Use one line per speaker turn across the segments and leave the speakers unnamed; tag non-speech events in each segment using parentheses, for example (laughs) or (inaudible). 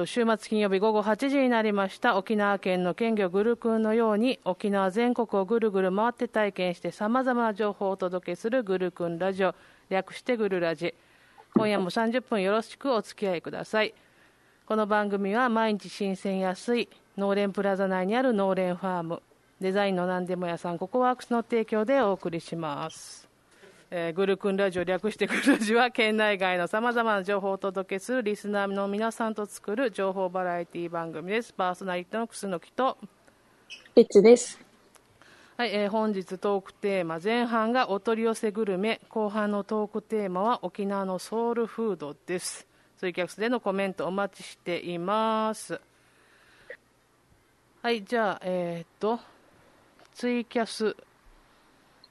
と、週末金曜日午後8時になりました。沖縄県の県魚グルクンのように、沖縄全国をぐるぐる回って体験して様々な情報をお届けするグルクンラジオ、略してグルラジ。今夜も30分よろしくお付き合いください。この番組は毎日新鮮安い、農連プラザ内にある農連ファーム、デザインの何でも屋さんココワークスの提供でお送りします。えー、グルクンラジオ略してグルラジは県内外のさまざまな情報をお届けするリスナーの皆さんと作る情報バラエティ番組です。パーソナリティの楠木と、
リッチです。
はい、えー本日トークテーマ前半がお取り寄せグルメ後半のトークテーマは沖縄のソウルフードですツイキャスでのコメントお待ちしていますはいじゃあえっ、とツイキャス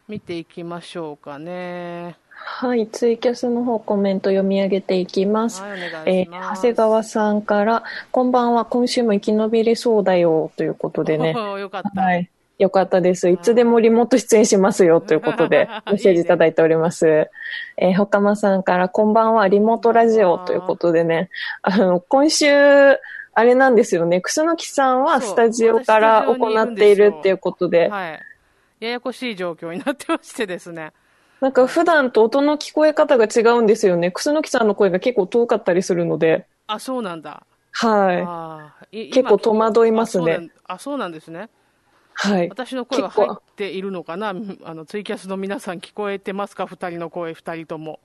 見ていきましょうかね
はい、ツイキャスの方コメント読み上げていきます。
はいお願
えー長谷川さんから、こんばんは、今週も生き延びれそうだよ、ということでね。(laughs)
よかった、
はい。よかったです。いつでもリモート出演しますよ、ということで、(laughs) メッセージいただいております。えー、ほかまさんから、こんばんは、リモートラジオ、ということでね。あの、今週、あれなんですよね。楠木さんはスタジオから行っているっていうことで、
はいややこしい状況になってましてですね。
なんか普段と音の聞こえ方が違うんですよね。楠木さんの声が結構遠かったりするので、
あそうなんだ。
は
あーい
結構戸惑いますね。
あそうなんあそうなんですね。
い。はい。
私の声は入っているのかな？あのツイキャスの皆さん聞こえてますか？二人の声二人とも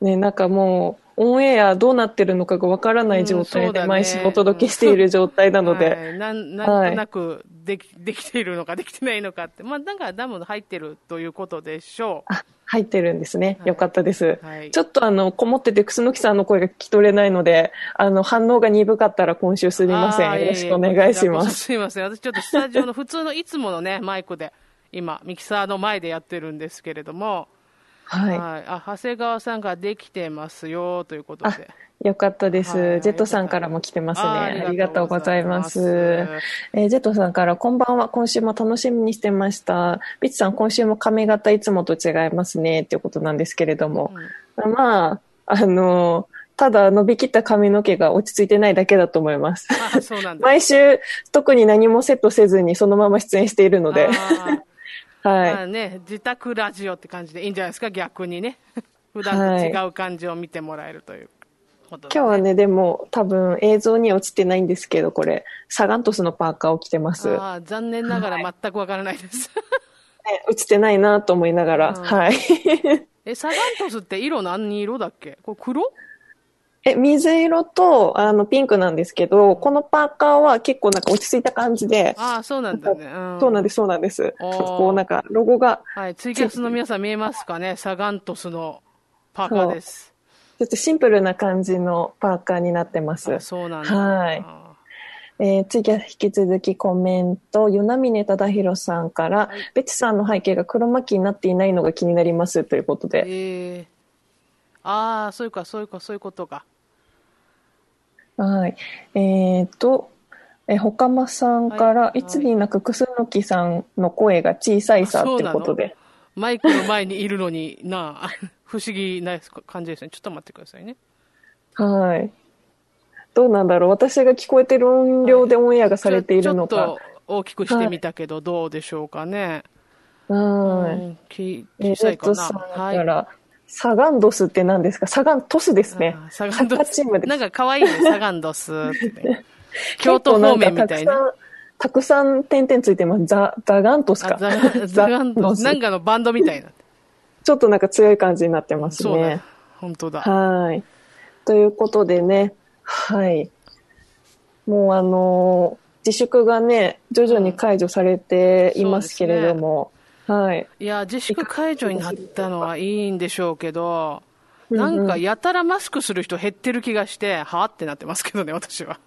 ね、なんかもう、オンエアどうなってるのかがわからない状態で毎週お届けしている状態なので、
はい、なんなんとなくでき, (laughs) できているのかできてないのかってまあなんかダム入ってるということでしょう。
あ、入ってるんですね。よかったです。
はい。
ちょっとあの、こもってて楠木さんの声が聞き取れないので、あの、反応が鈍かったら今週すみません。よろしくお願いします。
すいません。私ちょっとスタジオの普通のいつものねマイクで今ミキサーの前でやってるんですけれども
はい。
はい、あ長谷川さんができてますよということ
あ
で。
よかったです、
はい
ジェットさんからも来てますね。
あ
ありがとうございます。えージェットさんから、こんばんは。今週も楽しみにしてました。ビッチさん、今週も髪型いつもと違いますね。っていうことなんですけれども。まあ、あの、ただ伸びきった髪の毛が落ち着いてないだけだと思います。毎週、特に何もセットせずにそのまま出演しているので。はい。
まあね、自宅ラジオって感じでいいんじゃないですか、逆にね。(laughs) 普段と違う感じを見てもらえるということで、
今日はね、でも多分映像には映ってないんですけど、これ、サガントスのパーカーを着てます。ね
あー残念ながら全くわからないです。(laughs)
映ってないなと思いながら、
うん
はい。(laughs)
え、サガントスって色何色だっけ？これ黒？
え、水色と、あの、ピンクなんですけど、このパーカーは結構なんか落ち着いた感じで、
ああ、そうなんだね。うん、
そうなんです、そうなんです。こうなんか、ロゴが、
はい、ツイキャスの皆さん見えますかねサガントスのパーカーです。
ちょっとシンプルな感じのパーカーになってます
あ。そうなんだ。
はいえー、次は引き続きコメント、与那峰忠宏さんから、
はい
ベチさんの背景が黒巻きになっていないのが気になりますということで、
えー、ああ、そういうか、そういうか、そういうことか。
はい。えっ、と、え、ほかまさんから、
はい
い、つになくくすのきさんの声が小さいさということで。
マイクの前にいるのになあ、(laughs) 不思議な感じですね。ちょっと待ってくださいね。
はい。どうなんだろう私が聞こえてる音量でオンエアがされているのか
ちょちょっ。と大きくしてみたけど、どうでしょうかね。
はい。
小さいかな。
さんから、サガンドスって何ですか？サガントスですね。
あサガンド
サッカーチームです
なんか可愛いね、(laughs) サガンドスってね。京都方面みたいな。
たくさん、たくさん点々ついてます。ザ、ザガントスか。
あザ (laughs) ザガンドス。
ス
なんかのバンドみたいな。
ちょっとなんか強い感じになってます
そう。本当だ。
はい。ということでね、はい。もうあのー自粛がね、徐々に解除されていますけれども、はい。
いや、自粛解除になったのはいいんでしょうけど、
うんうん
なんかやたらマスクする人減ってる気がして、はあってなってますけどね、私は。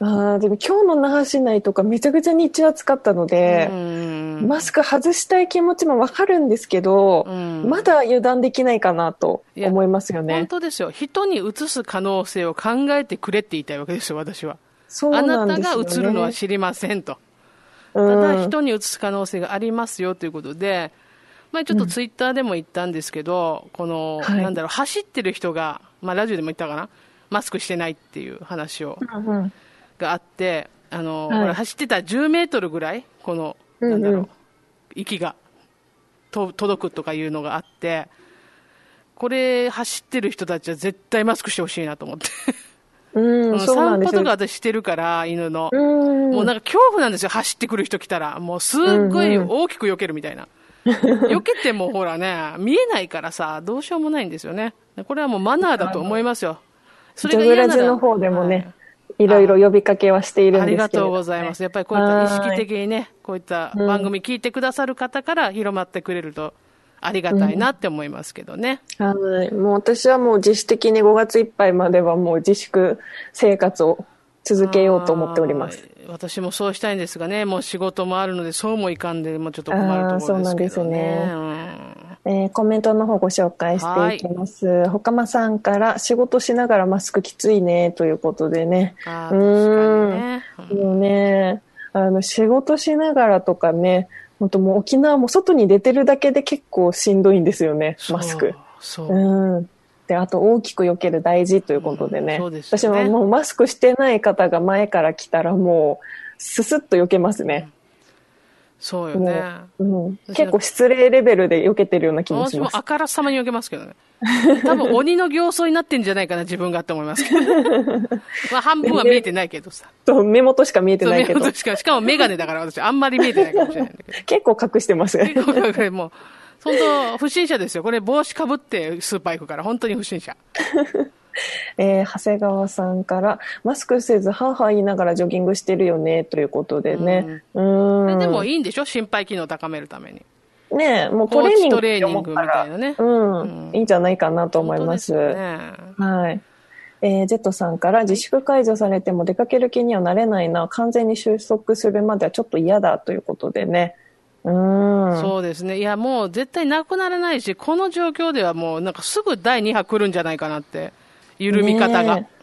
ああ、でも今日の那覇市内とかめちゃくちゃ日中暑かったので
う、ん
マスク外したい気持ちもわかるんですけど、
うん
まだ油断できないかなと思いますよ
本
ね。
当ですよ。人に移す可能性を考えてくれって言いたいわけですよ、私は。
そう
あ
なですよね。
なんたが移るのは知りませんと。
うん
ただ人に移す可能性がありますよということで、まあ、ちょっとツイッターでも言ったんですけど、この、
はい。
なんだろう、走ってる人が、まあ、ラジオでも言ったかな、マスクしてないっていう話を、
うんうん。
があって、あの、
はい。
ほら走ってたら10メートルぐらい、この、
うんうん。
なんだろう、息がと届くとかいうのがあって、これ走ってる人たちは絶対マスクしてほしいなと思って。
うん、
散歩とか。私してるから、犬の。
うん。
もうなんか恐怖なんですよ、走ってくる人来たら。もうすっごい大きく避けるみたいな。(laughs) 避けてもほらね、見えないからさ、どうしようもないんですよね。これはもうマナーだと思いますよ。そ
ジョグラジの方でもね、いろいろ呼びかけはしているん
あり
ですけれどもね
がとうございます。やっぱりこういった意識的にね、こういった番組聞いてくださる方から広まってくれるとありがたいなって思いますけどね。
はい。もう私はもう自主的に5月いっぱいまではもう自粛生活を続けようと思っております。
はい私もそうしたいんですがね、もう仕事もあるので、そうもいかんで、もうちょっと困るところですけどね。
えーコメントの方ご紹介していきます。ほかまさんから仕事しながらマスクきついねということでね。
うんあー確かにね。うん
もうね、あの仕事しながらとかね、本当もう沖縄も外に出てるだけで結構しんどいんですよね、マスク。
そう。
うん。で、あと大きく避ける大事ということでね。
うんそうでね
私ももうマスクしてない方が前から来たらもう、ススッと避けますね。
そうよね。
うん、結構失礼レベルで避けてるような気も
私も
します。
あからさまに避けますけどね。(laughs) 多分鬼の形相になってんじゃないかな、自分がって思いますけど。(laughs) まあ半分は見えてないけどさ。
目元しか見えてないけど
目、元しか、しかもメガネだから私あんまり見えてないかもしれないんだけど。
結構隠してますね。
これもう、本当不審者ですよ。これ帽子かぶってスーパー行くから、本当に不審者。(laughs) (laughs)
えー長谷川さんから、マスクせず、はぁはぁ言いながらジョギングしてるよね、ということでね。う
こ
ーん。
れでもいいんでしょ？心肺機能を高めるために。
ねもうトレーニング
トレーニングみたいなね。
うん、いいんじゃないかなと思います。
すよね
はい。えー、ジェットさんから自粛解除されても出かける気にはなれないな、完全に収束するまではちょっと嫌だということでね。うーん。
そうですね。いや、もう絶対なくならないし、この状況ではもうなんかすぐ第2波来るんじゃないかなって、緩み方が。
ねえ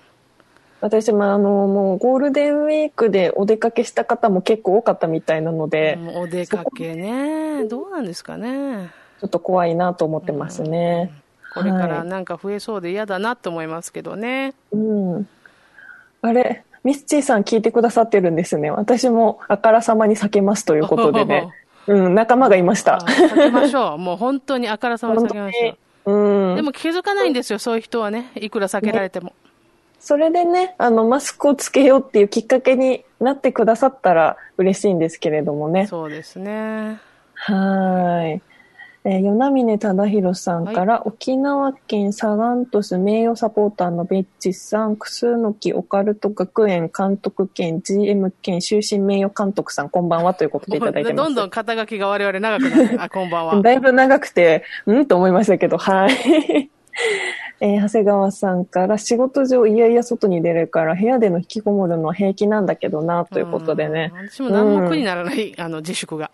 私もあの、もうゴールデンウィークでお出かけした方も結構多かったみたいなので、
もうお出かけね。どうなんですかね。
ちょっと怖いなと思ってますね。
これから
はい
なんか増えそうで嫌だなと思いますけどね。
うん。あれ、ミスチーさん聞いてくださってるんですね。私もあからさまに避けますということでね。うん、仲間がいました。
あ避けましょう。もう本当にあからさまに避けましょう。
うん。
でも気づかないんですよ、そういう人はね。いくら避けられても。
それでね、あの、マスクをつけようっていうきっかけになってくださったら嬉しいんですけれどもね。
そうですね。
はーい。えー、与那峰忠宏さんから、沖縄県サガン鳥栖名誉サポーターのベッチさん、クスノキオカルト学園監督兼 GM 兼終身名誉監督さん、こんばんはということでいただいてます。(laughs)
どんどん肩書きが我々長くなって、あ、こんばんは。(laughs)
だいぶ長くて、うん？と思いましたけど、はい。(laughs) えー長谷川さんから、仕事上いやいや外に出るから、部屋での引きこもるのは平気なんだけどな、ということでね。
うん。私も何も苦にならない、あの、自粛が。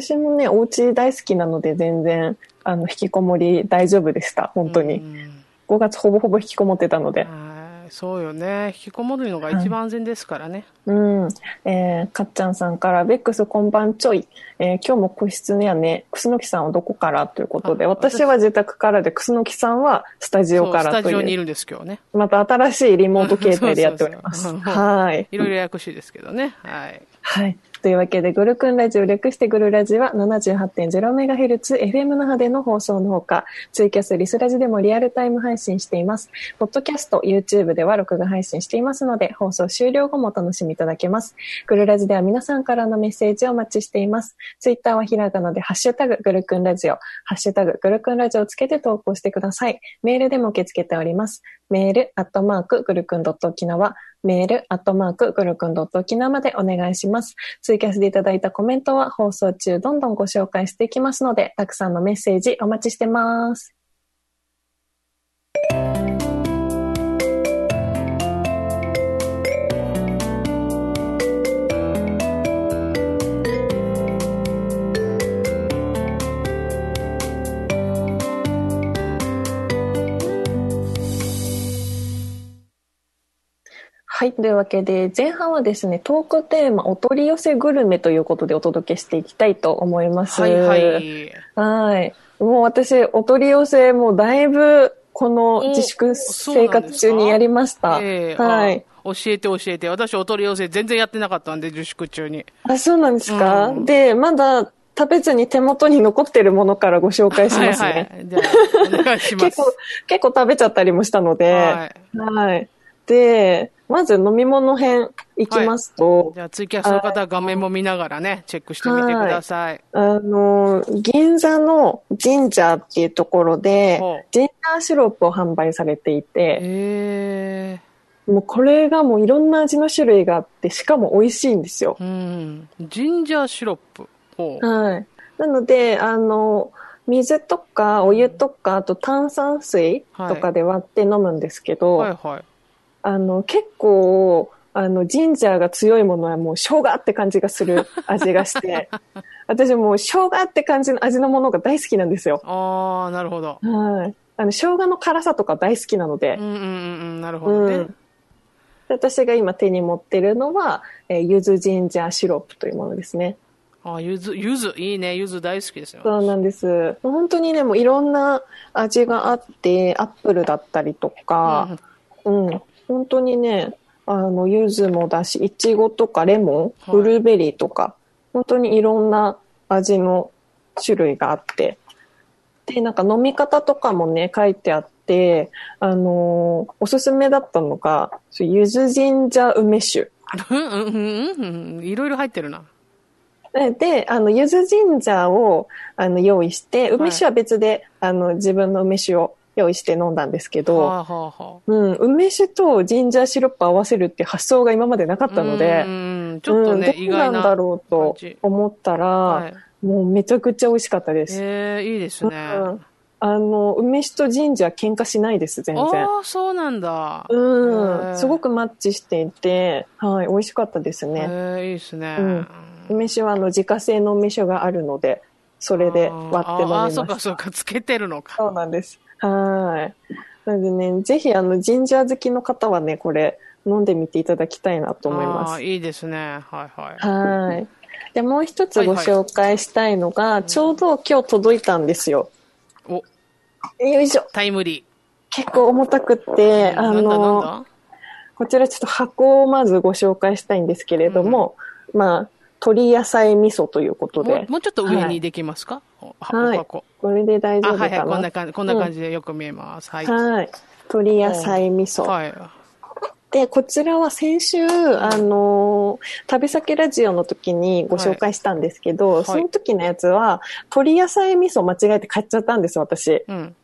私もね、お家大好きなので全然、あの、引きこもり大丈夫でした、本当に。
うん
5月ほぼほぼ引きこもってたので。
はいそうよね。引きこもるのが一番安全ですからね。
うん。えー、かっちゃんさんから、ベックスこんばんちょい。えー今日も個室やね。くすのきさんはどこからということで、
あ
私は自宅からで、くすのきさんはスタジオからという、
タジオにいるんです、今日ね。
また新しいリモート形態でやっております。はい。
いろいろややこしいですけどね。はい。
はい。というわけで、グルクンラジオ略してグルラジは 78.0MHz FM 那覇での放送のほか、ツイキャス、リスラジでもリアルタイム配信しています。ポッドキャスト、YouTube では録画配信していますので、放送終了後もお楽しみいただけます。グルラジでは皆さんからのメッセージをお待ちしています。ツイッターはひらがなで、ハッシュタグ、グルクンラジオ、ハッシュタグ、グルクンラジオをつけて投稿してください。メールでも受け付けております。メール、アットマーク、グルクンドット沖縄、メール、アットマーク、グルクンドット沖縄までお願いします。ツイキャスでいただいたコメントは放送中どんどんご紹介していきますので、たくさんのメッセージお待ちしてます。というわけで、前半はですね、トークテーマ、お取り寄せグルメということでお届けしていきたいと思います。
はいはい。
はい。もう私、お取り寄せもうだいぶこの自粛生活中にやりました。
ええ
はい。
あ教えて教えて。私お取り寄せ全然やってなかったんで、自粛中に。
あ、そうなんですか、
うん
で、まだ食べずに手元に残ってるものからご紹介しますね。
はいはい。じゃあ、お願いします。(laughs)
結構、結構食べちゃったりもしたので、
は
はい。で、まず飲み物編いきますと、
じゃあ、ツイキャスの方は画面も見ながらね、チェックしてみてください。
あの、銀座のジンジャーっていうところでジンジャーシロップを販売されていて、
え
もうこれがもういろんな味の種類があって、しかも美味しいんですよ
え。うん。ジンジャーシロップ。
はい。なので、あの、水とかお湯とか、あと炭酸水とかで割って飲むんですけど、
はいはい。
あの、結構、あの、ジンジャーが強いものはもう生姜って感じがする (laughs) 味がして、私もう生姜って感じの味のものが大好きなんですよ。
ああ、なるほど。
はい。あの、生姜の辛さとか大好きなので
うん、うんうんうん、なるほどね。
うん。で私が今手に持ってるのは、えー、ゆずジンジャーシロップというものですね。
あ、ゆず、ゆず、いいね。ゆず大好きですよ。
そうなんです。本当にね、もういろんな味があって、アップルだったりとか、うん、本当にね、あの、柚子もだし、いちごとかレモン、
はい
ブルーベリーとか、本当にいろんな味の種類があって、で、なんか飲み方とかもね、書いてあって、あのーおすすめだったのが、そう柚子ジンジャー梅酒。
うんうんうんうんうん。いろいろ入ってるな。
でで、あの、柚子ジンジャーを、あの、用意して、梅酒は別で、あの、自分の梅酒を用意して飲んだんですけど、
はあはあはあ。
うん、梅酒とジンジャーシロップ合わせるって発想が今までなかったので
う、んちょっとね、
うん。どうなんだろうと思ったら、
はい。
もうめちゃくちゃ美味しかったです。
ええいいですね。
うんあの、梅酒とジンジャー喧嘩しないです、全然。
ああ、そうなんだ。
う
へ
ん。
ー
すごくマッチしていて、はい、美味しかったですね。
ええいいですね。
うん梅酒はあの自家製の梅酒があるので、それで割って飲み
ああ、
ました。
そうかそうか、つけてるのか。
そうなんです。はい。なのでね、ぜひあの、ジンジャー好きの方はね、これ飲んでみていただきたいなと思います。
ああいいですね。はいはい。
はい。で、もう一つご紹介したいのが、ちょうど今日届いたんですよ。
お、
よいしょ。
タイムリ
結構重たく
ー。
って、あの、
だ
こちらちょっと箱をまずご紹介したいんですけれども、まあ、鶏野菜味噌ということで
もう、ちょっと上にできますか、お
はい
お箱。
これで大丈
あ、
夫かな
はいはい。こんな感じ、こんな感じでよく見えます。はい。
はい。鶏野菜味噌。
はい。
で、こちらは先週、あのー旅先ラジオの時にご紹介したんですけど、
はい
その時のやつは、鶏野菜味噌間違えて買っちゃったんです、私。
うん。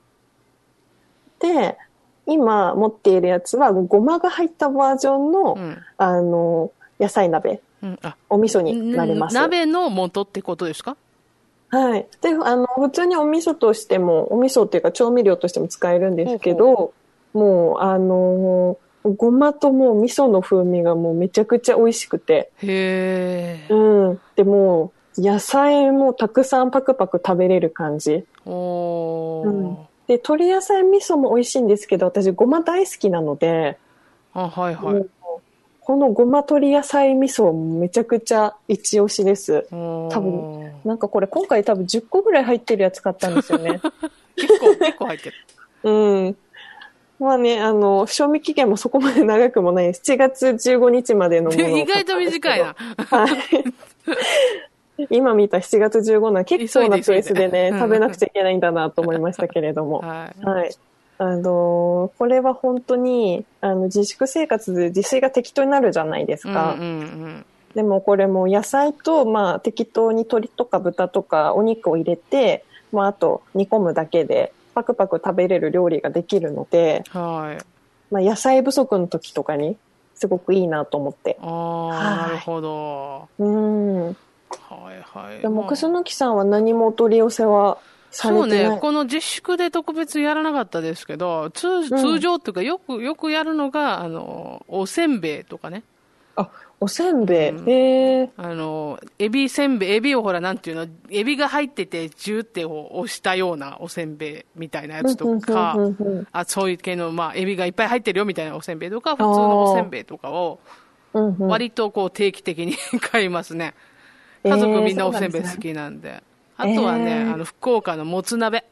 で、今持っているやつは、ごまが入ったバージョンの、
うん。
あのー野菜鍋、
うん。あ、
お味噌になります。
鍋の元ってことですか？
はい。で、あの、普通にお味噌としても、お味噌っていうか調味料としても使えるんですけど、もう、あのーごまともう味噌の風味がもうめちゃくちゃ美味しくて、
へえ。
うん。でも、野菜もたくさんパクパク食べれる感じ。
おー。
うんで、鶏野菜味噌も美味しいんですけど、私ごま大好きなので、
あ、はいはい。
このごま鶏野菜味噌めちゃくちゃ一押しです。
多
多分なんかこれ今回多分10個ぐらい入ってるやつ買ったんですよね。
結構、結構入ってる。(laughs)
うん。まあね、あの、賞味期限もそこまで長くもない7月15日までのものを
意外と短いな。
はい。今見た7月15日は結構なペースでね、食べなくちゃいけないんだなと思いましたけれども。(laughs)
はい。
はい。あのーこれは本当に、あの、自粛生活で自炊が適当になるじゃないですか。
うんうん
でもこれも野菜と、まあ、適当に鶏とか豚とかお肉を入れて、まあ、あと煮込むだけで、パクパク食べれる料理ができるので、
うん。はい。
まあ、野菜不足の時とかに、すごくいいなと思って。
あ
はい
あ、なるほど。
うん。
はいはい。
でも、
まあ
楠木さんは何もお取り寄せは
そう。ね、この自粛で特別やらなかったですけど、通
ん
通常っていうか、よく、よくやるのが、あの、おせんべいとかね。
あ、おせんべい。
うん
へえ。
あの、エビせんべい、エビをほら、なんていうの、エビが入ってて、ジューってを押したようなおせんべいみたいなやつとかあ、そういう系の、まあ、エビがいっぱい入ってるよみたいなおせんべいとか、普通のおせんべいとかを、割とこう定期的に (laughs) 買いますね。
えー
家族みんなおせんべい好きなんで。あとはね、
えー
あの、福岡のもつ鍋。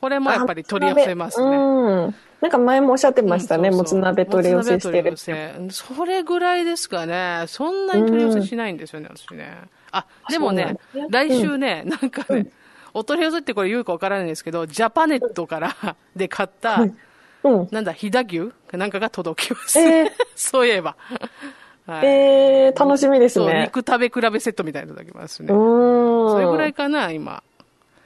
これもやっぱり取り寄せますね。
うん。なんか前もおっしゃってましたね、もつ鍋取り寄せしてる。
それぐらいですかね。そんなに取り寄せしないんですよね、私ね。あ、でもね、来週ね、なんかね、お取り寄せってこれ言うかわからないんですけど、ジャパネットからで買った、なんだ、飛騨牛？なんかが届きます。えー、(laughs) そういえば。
はい、えー、楽しみですね。
肉食べ比べセットみたいなのいただきますね。それぐらいかな、今。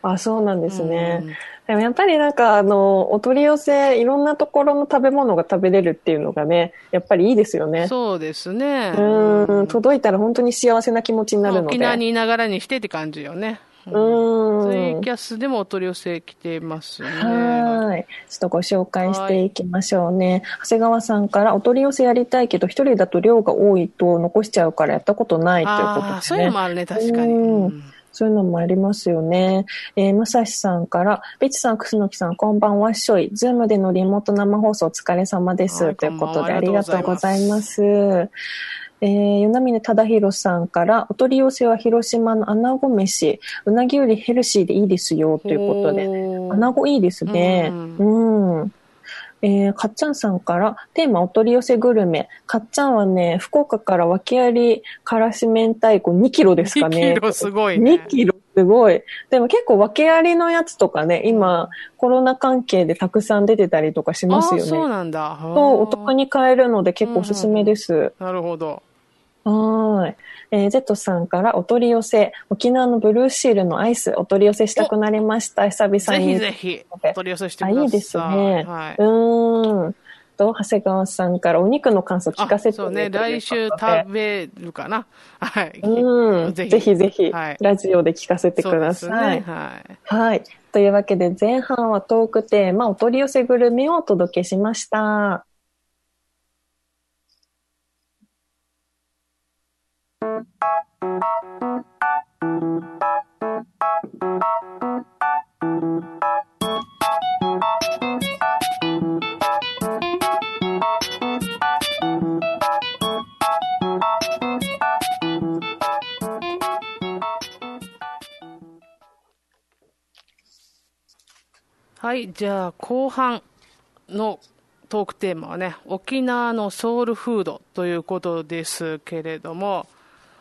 あ、そうなんですね。でもやっぱりなんか、あの、お取り寄せ、いろんなところの食べ物が食べれるっていうのがね、やっぱりいいですよね。
そうですね。
うん、届いたら本当に幸せな気持ちになるので。
沖縄にいながらにしてって感じよね。うん。ツイキャスでもお取り寄せ来てますね。
はい。ちょっとご紹介していきましょうね。長谷川さんからお取り寄せやりたいけど、一人だと量が多いと残しちゃうからやったことないということですね。
そういうのもあるね、確かに。うん
そういうのもありますよね。えー、まさしさんから、ベチさん、くすのきさん、こんばんはっしょい。ズームでのリモート生放送お疲れ様です。ということで、ありがとうございます。えー、与那嶺忠宏さんから、お取り寄せは広島の穴子飯、うなぎよりヘルシーでいいですよ、ということで。穴子いいですね。うん、うんえー、かっちゃんさんから、テーマお取り寄せグルメ。かっちゃんはね、福岡から訳ありからし明太子2キロですかね。
2キロすごい、ね。
2キロすごい。でも結構訳ありのやつとかね、今、コロナ関係でたくさん出てたりとかしますよね。
そうなんだ。
そう、お得に買えるので結構おすすめです。うんうん、
なるほど。
はい。えー、Z さんからお取り寄せ、沖縄のブルーシールのアイスお取り寄せしたくなりました。久々
に。ぜひぜひ、お取り寄せしてください。
いいですね。はい、うん。と、長谷川さんからお肉の感想聞かせて
そうね、来週食べるかな。はい。
うん。ぜひぜひ、はい、ラジオで聞かせてください。ね、はい。はい。というわけで前半はトークテーマ、お取り寄せグルメをお届けしました。
はい、じゃあ後半のトークテーマはね、沖縄のソウルフードということですけれども、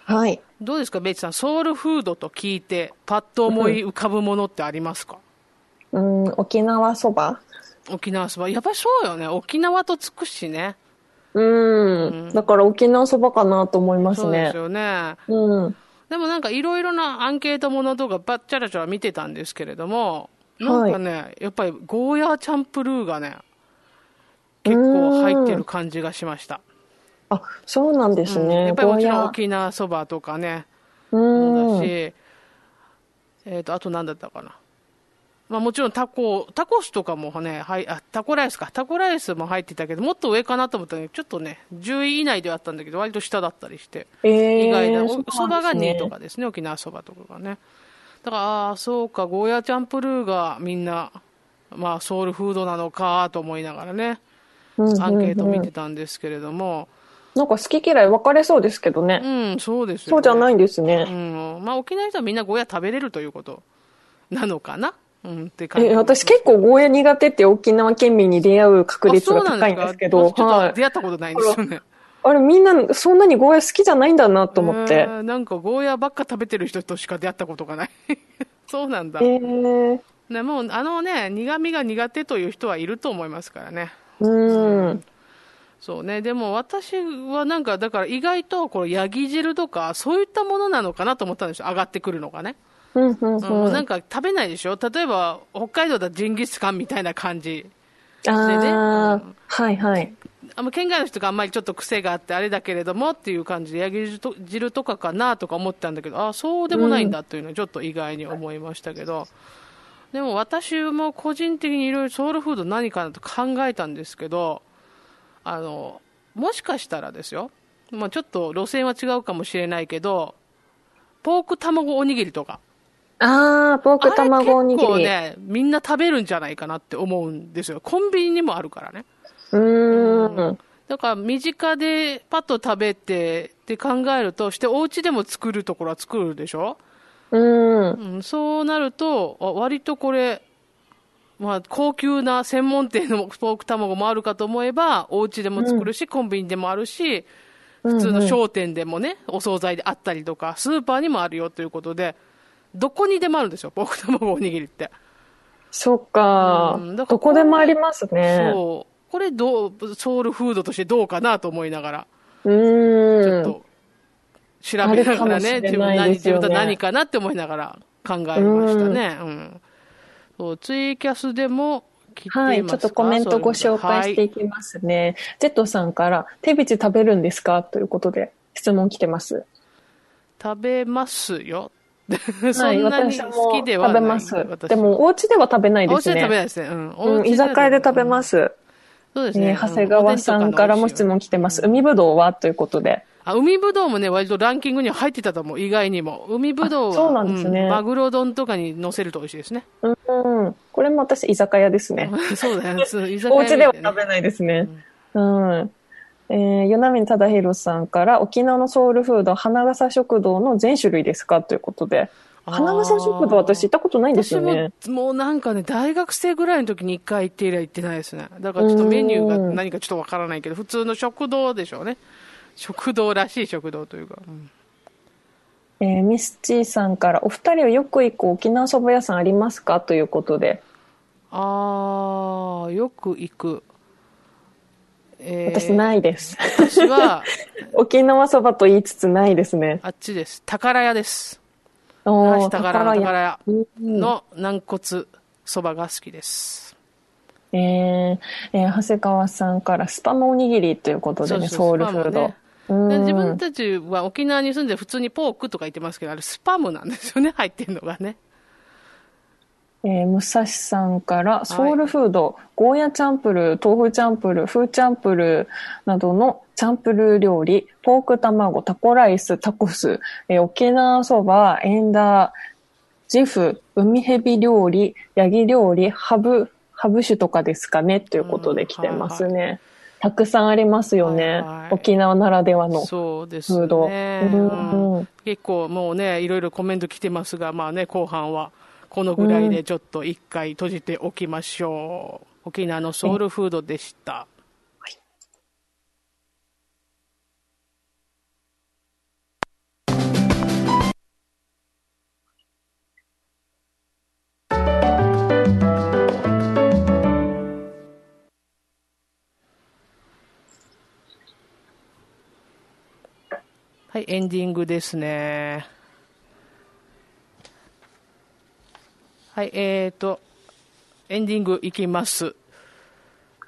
はい。
どうですか、ベイチさん、ソウルフードと聞いて、パッと思い浮かぶものってありますか、
うん、うん沖縄そば
沖縄そば。やっぱりそうよね。沖縄とつくしね。
うん、うん、だから沖縄そばかなと思いますね。そう
ですよね。うん。でもなんかいろいろなアンケートものとかばっちゃらちゃら見てたんですけれども、なんかね、はい、やっぱりゴーヤーチャンプルーがね、結構入ってる感じがしました。
あ、そうなんですね。うん、
やっぱりもちろん沖縄そばとかね、うんだし、えっ、ー、と、あと何だったかな。まあもちろんタコ、タコスとかもね、はい、あ、タコライスか。タコライスも入ってたけど、もっと上かなと思ったけど、ちょっとね、10位以内ではあったんだけど、割と下だったりして。
えー、
意外な。そば、が2とかですね、沖縄そばとかがね。だから、ああ、そうか、ゴーヤチャンプルーがみんな、まあ、ソウルフードなのかと思いながらね、アンケート見てたんですけれども、
なんか好き嫌い分かれそうですけどね。
うん、そうです
よ、ね、そうじゃないんですね。
うん。まあ、沖縄の人はみんなゴーヤ食べれるということなのかな？うん、って感じ。
え、私結構ゴーヤ苦手って沖縄県民に出会う確率が高いんですけど。
はい。出会ったことないんですよね。
あれみんなそんなにゴーヤ好きじゃないんだなと思って。
なんかゴーヤばっか食べてる人としか出会ったことがない。(laughs) そうなんだ。えー、でもあのね、苦味が苦手という人はいると思いますからね。
うん。
そうね。でも私はなんか、だから意外とこのヤギ汁とか、そういったものなのかなと思ったんですよ。上がってくるのがね。
うんうんうん
うん、なんか食べないでしょ？例えば、北海道だとジンギスカンみたいな感じ。
ああ、ね、うん、はいはい。
あの県外の人があんまりちょっと癖があってあれだけれどもっていう感じで、ヤギ汁とかかなとか思ったんだけど、あそうでもないんだというのはちょっと意外に思いましたけど、うん、でも私も個人的にいろいろソウルフード何かなと考えたんですけど、あの、もしかしたらですよ、まあ、ちょっと路線は違うかもしれないけど、ポーク卵おにぎりとか。
ああ、ポーク卵おにぎり。結構
ね、みんな食べるんじゃないかなって思うんですよ。コンビニにもあるからね。
うん
だから身近でパッと食べてって考えるとしてお家でも作るところは作るでしょ？うん、そうなると割とこれまあ、高級な専門店のポーク卵もあるかと思えば、お家でも作るし、コンビニでもあるし、普通の商店でもね、お惣菜であったりとか、スーパーにもあるよということで、どこにでもあるんですよ、ポーク卵おにぎりって。
そっか
うんだから
どこでもありますね。
そう。これどう、ソウルフードとしてどうかなと思いながら、
う
ちょ。っと調べながらね、
ある
自分何、自分と何かなって思いながら考えましたね。うん。そう、ツイキャスでも
はい、ちょっとコメントご紹介していきますね。ジェットさんから、手びち食べるんですか？ということで質問来てます。
食べますよ。
はい、(laughs)
そんなに好きではない。
食べます。
私
でも、お家では食べない
お
ですね。
家で食べないですね。うん。
うん、居酒屋で食べま。す。
そうですね。
えー長谷川さんからも質問来てます。海ぶどうは？ということで。
あ、海ぶどうもね、割とランキングには入ってたと思う。意外にも。海ぶどうは。
あそうなんですね
うマグロ丼とかに乗せると美味しいですね。
うん、うんこれも私、居酒屋ですね。(laughs)
そうだよね。居酒
お家では
ね
食べないですね。うん。えー、与那国忠宏さんから、沖縄のソウルフード、花笠食堂の全種類ですか？ということで。花笠食堂私行ったことないんですよね。
私ももうなんかね、大学生ぐらいの時に一回行って以来行ってないですね。だからちょっとメニューが何かちょっとわからないけど、普通の食堂でしょうね。食堂らしい食堂というか。うん
えーミスチーさんから、お二人はよく行く沖縄そば屋さんありますか？ということで。
あー、よく行く。えー
私ないです。
私は、(laughs)
沖縄そばと言いつつないですね。
あっちです。宝屋です。宝屋の宝屋
うん
の軟骨そばが好きです。
えーえー長谷川さんから、スパムおにぎりということでね、ソウルフード。
ね自分たちは沖縄に住んで普通にポークとか言ってますけど、あれスパムなんですよね、入ってるのがね。
えー、武蔵さんから、ソウルフード、ゴーヤチャンプルー、豆腐チャンプルー、フーチャンプルーなどのチャンプルー料理、ポーク卵、タコライス、タコス、えー沖縄そば、エンダー、ジフ、海ヘビ料理、ヤギ料理、ハブ、ハブ酒とかですかねということで来てますね。たくさんありますよね。
はいはい
沖縄ならではの
そうです
フード。
ね。
うん
うん結構もうね、いろいろコメント来てますが、まあね、後半はこのぐらいでちょっと一回閉じておきましょう。沖縄のソウルフードでした。はい、エンディングですね。はい、えーと、エンディングいきます。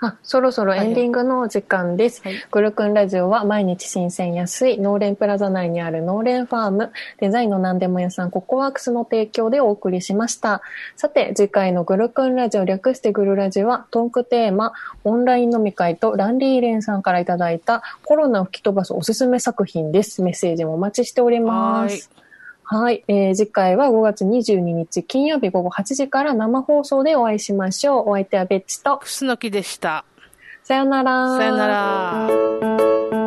あ、そろそろエンディングのお時間です。
はい
グルクンラジオは毎日新鮮安い農連プラザ内にある農連ファーム、デザインの何でも屋さんココワークスの提供でお送りしました。さて、次回のグルクンラジオ略してグルラジはトークテーマ、オンライン飲み会とランリーレンさんからいただいたコロナを吹き飛ばすおすすめ作品です。メッセージもお待ちしております。はい、えー次回は5月22日金曜日午後8時から生放送でお会いしましょう。お相手はベッチと、
クスノキでした。
さよなら。
さよなら。